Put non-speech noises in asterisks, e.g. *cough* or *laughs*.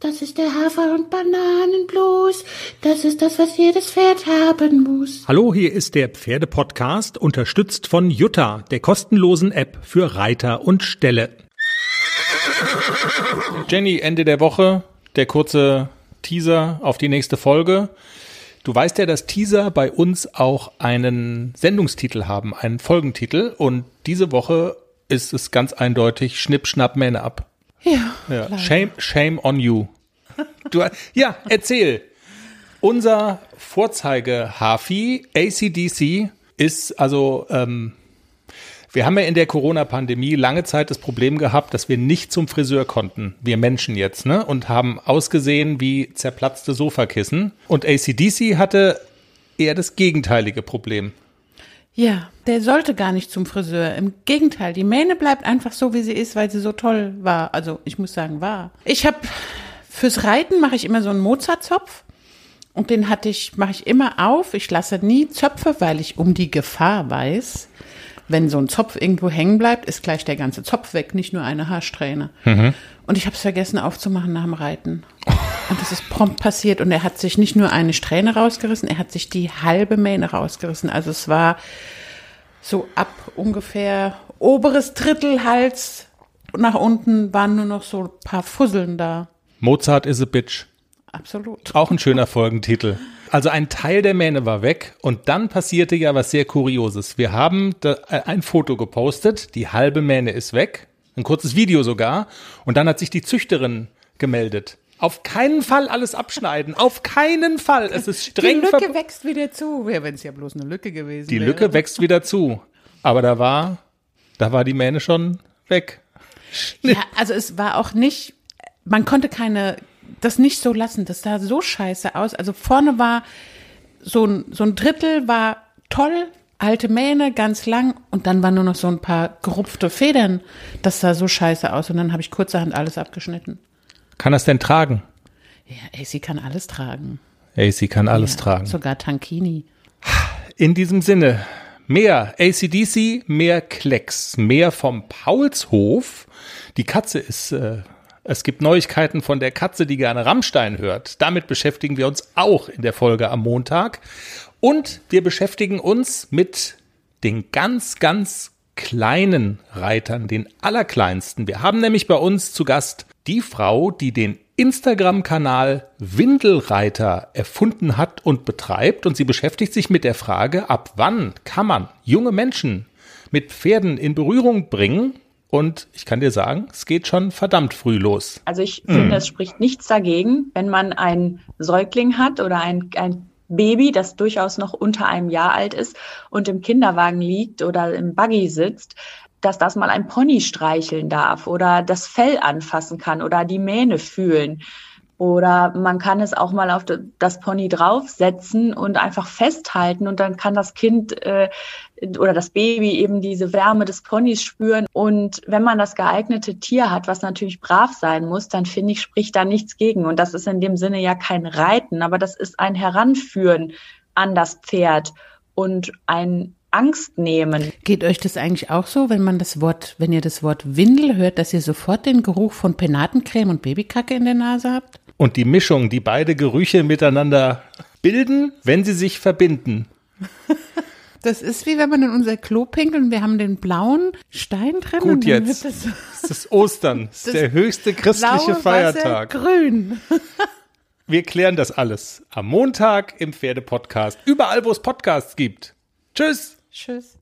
Das ist der Hafer- und Bananenblues. Das ist das, was jedes Pferd haben muss. Hallo, hier ist der Pferdepodcast, unterstützt von Jutta, der kostenlosen App für Reiter und Ställe. Jenny, Ende der Woche, der kurze Teaser auf die nächste Folge. Du weißt ja, dass Teaser bei uns auch einen Sendungstitel haben, einen Folgentitel. Und diese Woche ist es ganz eindeutig Schnipp, Schnapp, Mähne ab. Ja. ja. Shame, shame on you. Du, ja, erzähl. Unser Vorzeige-Hafi, ACDC, ist also, ähm, wir haben ja in der Corona-Pandemie lange Zeit das Problem gehabt, dass wir nicht zum Friseur konnten, wir Menschen jetzt, ne? Und haben ausgesehen wie zerplatzte Sofakissen. Und ACDC hatte eher das gegenteilige Problem. Ja, der sollte gar nicht zum Friseur. Im Gegenteil, die Mähne bleibt einfach so, wie sie ist, weil sie so toll war. Also ich muss sagen, war. Ich habe fürs Reiten mache ich immer so einen Mozartzopf und den hatte ich mache ich immer auf. Ich lasse nie Zöpfe, weil ich um die Gefahr weiß, wenn so ein Zopf irgendwo hängen bleibt, ist gleich der ganze Zopf weg, nicht nur eine Haarsträhne. Mhm. Und ich habe es vergessen aufzumachen nach dem Reiten. *laughs* Und das ist prompt passiert. Und er hat sich nicht nur eine Strähne rausgerissen, er hat sich die halbe Mähne rausgerissen. Also es war so ab ungefähr oberes Drittel Hals nach unten waren nur noch so ein paar Fusseln da. Mozart is a bitch. Absolut. Auch ein schöner Folgentitel. Also ein Teil der Mähne war weg und dann passierte ja was sehr Kurioses. Wir haben ein Foto gepostet, die halbe Mähne ist weg, ein kurzes Video sogar und dann hat sich die Züchterin gemeldet. Auf keinen Fall alles abschneiden. Auf keinen Fall. Es ist streng. Die Lücke wächst wieder zu. Ja, wenn es ja bloß eine Lücke gewesen Die wäre. Lücke wächst wieder zu. Aber da war, da war die Mähne schon weg. Ja, also es war auch nicht, man konnte keine, das nicht so lassen. Das sah so scheiße aus. Also vorne war so ein, so ein Drittel war toll, alte Mähne, ganz lang und dann waren nur noch so ein paar gerupfte Federn. Das sah so scheiße aus und dann habe ich kurzerhand alles abgeschnitten. Kann das denn tragen? Ja, sie kann alles tragen. Sie kann alles ja, tragen. Sogar Tankini. In diesem Sinne, mehr ACDC, mehr Klecks, mehr vom Paulshof. Die Katze ist, äh, es gibt Neuigkeiten von der Katze, die gerne Rammstein hört. Damit beschäftigen wir uns auch in der Folge am Montag. Und wir beschäftigen uns mit den ganz, ganz kleinen Reitern, den allerkleinsten. Wir haben nämlich bei uns zu Gast die Frau, die den Instagram-Kanal Windelreiter erfunden hat und betreibt. Und sie beschäftigt sich mit der Frage, ab wann kann man junge Menschen mit Pferden in Berührung bringen? Und ich kann dir sagen, es geht schon verdammt früh los. Also ich hm. finde, es spricht nichts dagegen, wenn man einen Säugling hat oder ein, ein Baby, das durchaus noch unter einem Jahr alt ist und im Kinderwagen liegt oder im Buggy sitzt, dass das mal ein Pony streicheln darf oder das Fell anfassen kann oder die Mähne fühlen. Oder man kann es auch mal auf das Pony draufsetzen und einfach festhalten und dann kann das Kind äh, oder das Baby eben diese Wärme des Ponys spüren. Und wenn man das geeignete Tier hat, was natürlich brav sein muss, dann finde ich, spricht da nichts gegen. Und das ist in dem Sinne ja kein Reiten, aber das ist ein Heranführen an das Pferd und ein Angst nehmen. Geht euch das eigentlich auch so, wenn man das Wort, wenn ihr das Wort Windel hört, dass ihr sofort den Geruch von Penatencreme und Babykacke in der Nase habt? Und die Mischung, die beide Gerüche miteinander bilden, wenn sie sich verbinden. *laughs* Das ist wie wenn man in unser Klo pinkelt und wir haben den blauen Stein drin. Gut jetzt. Das es ist Ostern. Das ist der höchste christliche Feiertag. Wasser, grün. *laughs* Wir klären das alles am Montag im Pferdepodcast. Überall, wo es Podcasts gibt. Tschüss. Tschüss.